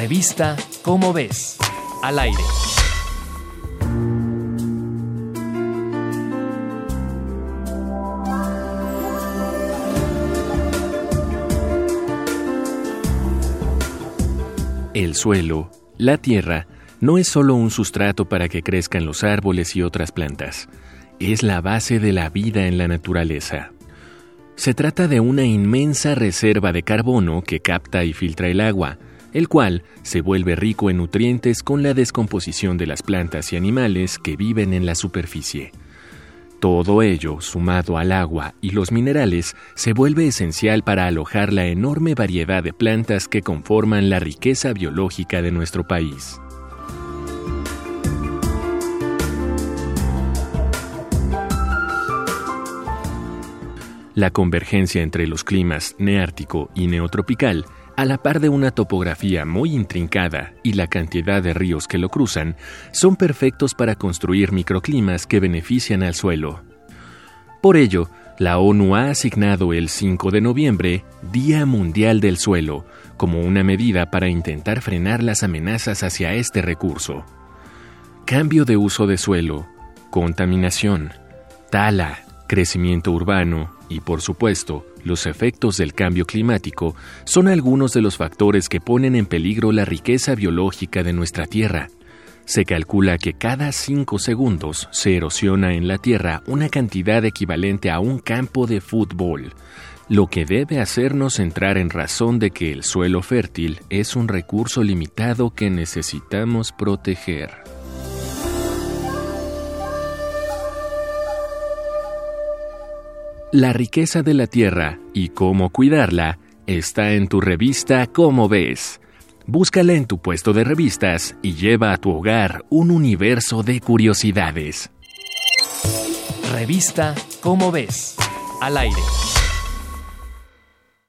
Revista Cómo ves, al aire. El suelo, la tierra, no es solo un sustrato para que crezcan los árboles y otras plantas, es la base de la vida en la naturaleza. Se trata de una inmensa reserva de carbono que capta y filtra el agua, el cual se vuelve rico en nutrientes con la descomposición de las plantas y animales que viven en la superficie. Todo ello, sumado al agua y los minerales, se vuelve esencial para alojar la enorme variedad de plantas que conforman la riqueza biológica de nuestro país. La convergencia entre los climas neártico y neotropical, a la par de una topografía muy intrincada y la cantidad de ríos que lo cruzan, son perfectos para construir microclimas que benefician al suelo. Por ello, la ONU ha asignado el 5 de noviembre Día Mundial del Suelo como una medida para intentar frenar las amenazas hacia este recurso. Cambio de uso de suelo, contaminación, tala, crecimiento urbano y, por supuesto, los efectos del cambio climático son algunos de los factores que ponen en peligro la riqueza biológica de nuestra Tierra. Se calcula que cada cinco segundos se erosiona en la Tierra una cantidad equivalente a un campo de fútbol, lo que debe hacernos entrar en razón de que el suelo fértil es un recurso limitado que necesitamos proteger. La riqueza de la tierra y cómo cuidarla está en tu revista Cómo ves. Búscala en tu puesto de revistas y lleva a tu hogar un universo de curiosidades. Revista Cómo ves, al aire.